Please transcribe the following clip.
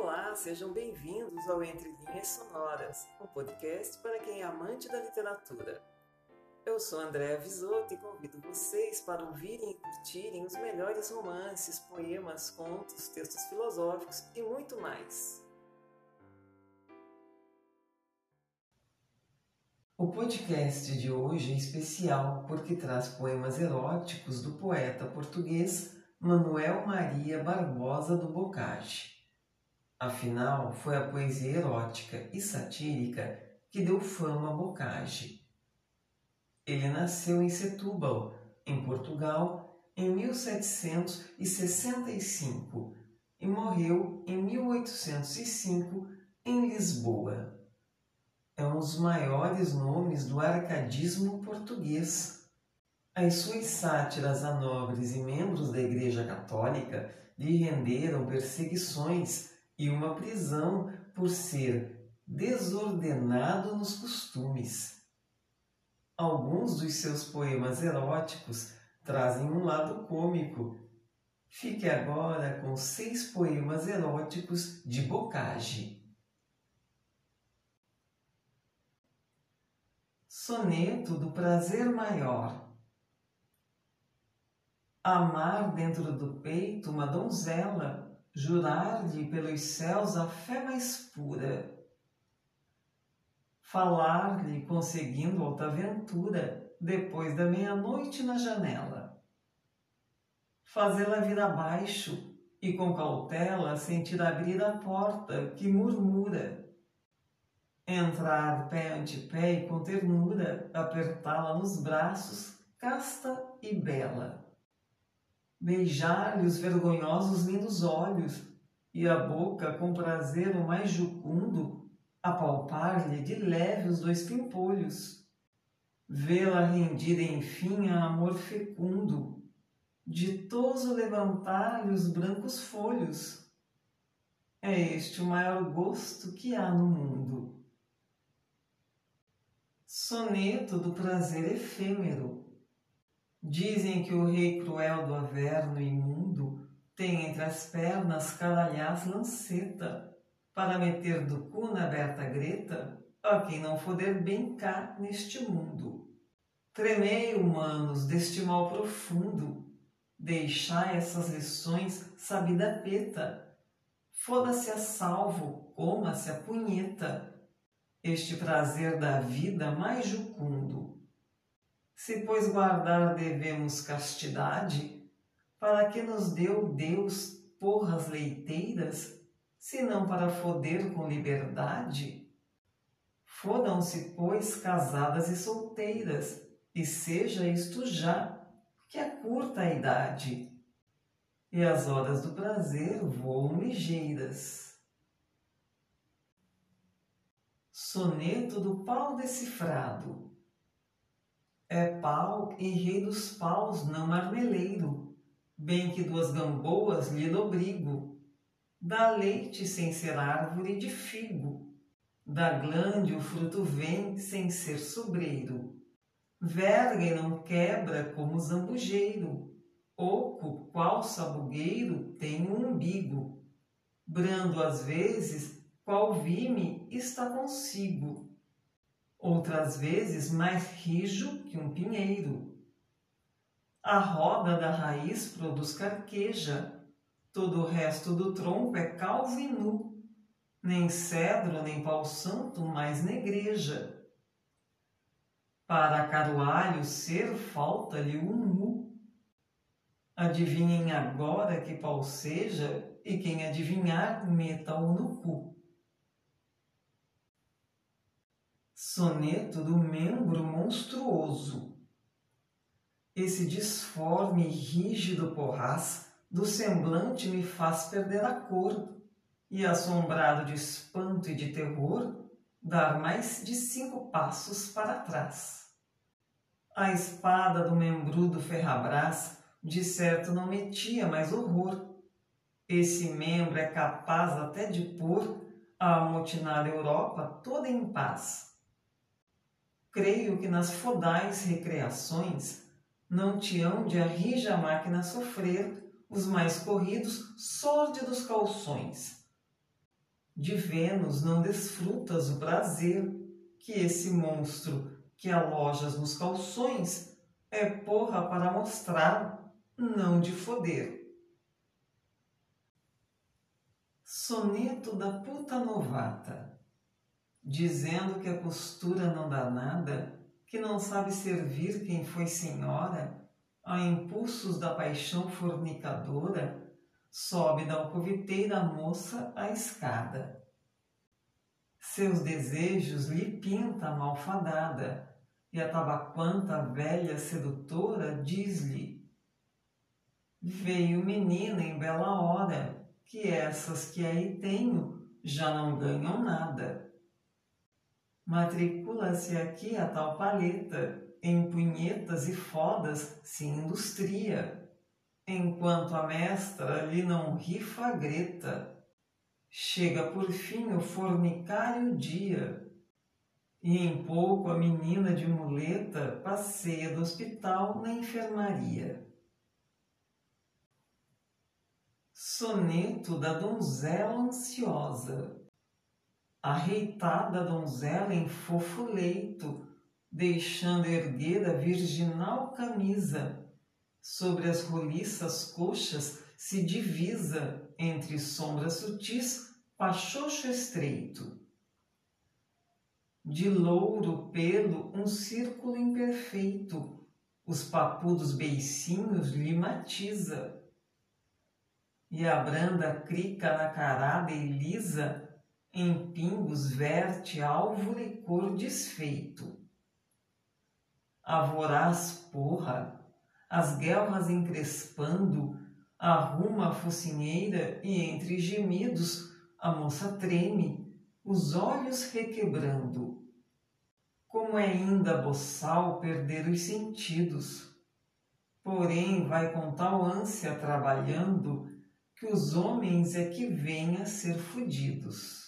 Olá, sejam bem-vindos ao Entre Linhas Sonoras, um podcast para quem é amante da literatura. Eu sou Andréa Visoto e convido vocês para ouvirem e curtirem os melhores romances, poemas, contos, textos filosóficos e muito mais. O podcast de hoje é especial porque traz poemas eróticos do poeta português Manuel Maria Barbosa do Bocage. Afinal, foi a poesia erótica e satírica que deu fama a Bocage. Ele nasceu em Setúbal, em Portugal, em 1765 e morreu em 1805 em Lisboa. É um dos maiores nomes do arcadismo português as suas sátiras a nobres e membros da Igreja Católica lhe renderam perseguições e uma prisão por ser desordenado nos costumes. Alguns dos seus poemas eróticos trazem um lado cômico. Fique agora com seis poemas eróticos de Bocage. Soneto do Prazer Maior amar dentro do peito uma donzela, jurar-lhe pelos céus a fé mais pura, falar-lhe conseguindo alta aventura depois da meia-noite na janela, fazê-la vir abaixo e com cautela sentir abrir a porta que murmura, entrar pé ante pé e com ternura apertá-la nos braços, casta e bela beijar-lhe os vergonhosos lindos olhos e a boca com prazer o mais jucundo, apalpar-lhe de leve os dois pimpolhos, vê-la rendida enfim a amor fecundo, ditoso levantar-lhe os brancos folhos. É este o maior gosto que há no mundo. Soneto do prazer efêmero Dizem que o rei cruel do averno imundo tem entre as pernas caralhás lanceta, para meter do cu na aberta greta. A quem não foder bem cá neste mundo. Tremei, humanos, deste mal profundo, deixai essas lições sabida peta, foda-se a salvo, coma-se a punheta, este prazer da vida mais jucundo se, pois, guardar devemos castidade, para que nos deu Deus porras leiteiras, senão para foder com liberdade? Fodam-se, pois, casadas e solteiras, e seja isto já, que é curta a idade, e as horas do prazer voam ligeiras. Soneto do pau decifrado é pau e rei dos paus, não marmeleiro, bem que duas gamboas lhe lobrigo. Dá leite sem ser árvore de figo, da glande o fruto vem sem ser sobreiro. Verga e não quebra como zambujeiro, oco, qual sabugueiro, tem um umbigo. Brando às vezes, qual vime está consigo outras vezes mais rijo que um pinheiro. A roda da raiz produz carqueja, todo o resto do tronco é calvo e nu, nem cedro nem pau santo mais negreja. Para carualho ser falta-lhe um mu. Adivinhem agora que pau seja, e quem adivinhar meta-o no cu. Soneto do membro monstruoso. Esse disforme e rígido porraz do semblante me faz perder a cor e, assombrado de espanto e de terror, dar mais de cinco passos para trás. A espada do membrudo ferrabras de certo não metia mais horror. Esse membro é capaz até de pôr a amotinada Europa toda em paz creio que nas fodais recreações não te hão de a rija máquina sofrer os mais corridos sórdidos calções. De Vênus não desfrutas o prazer que esse monstro que alojas nos calções é porra para mostrar, não de foder. Soneto da puta novata, dizendo que a postura não dá nada, que não sabe servir quem foi senhora, a impulsos da paixão fornicadora, sobe da alcoviteira moça a escada. Seus desejos lhe pinta malfadada, e a tabaquanta velha sedutora diz-lhe: Veio menina em bela hora, que essas que aí tenho já não ganham nada. Matricula-se aqui a tal paleta, em punhetas e fodas se industria, enquanto a mestra lhe não rifa a greta. Chega por fim o fornicário dia, e em pouco a menina de muleta passeia do hospital na enfermaria. Soneto da donzela ansiosa. Arreitada donzela em fofo leito, deixando erguer a virginal camisa. Sobre as roliças coxas se divisa, entre sombras sutis, pachocho estreito. De louro pelo um círculo imperfeito, os papudos beicinhos lhe matiza. E a branda crica nacarada e lisa, em pingos verte alvo licor desfeito a voraz porra, as guelras encrespando, arruma a focinheira e entre gemidos a moça treme, os olhos requebrando. Como é ainda boçal perder os sentidos, porém vai com tal ânsia trabalhando que os homens é que vêm a ser fudidos.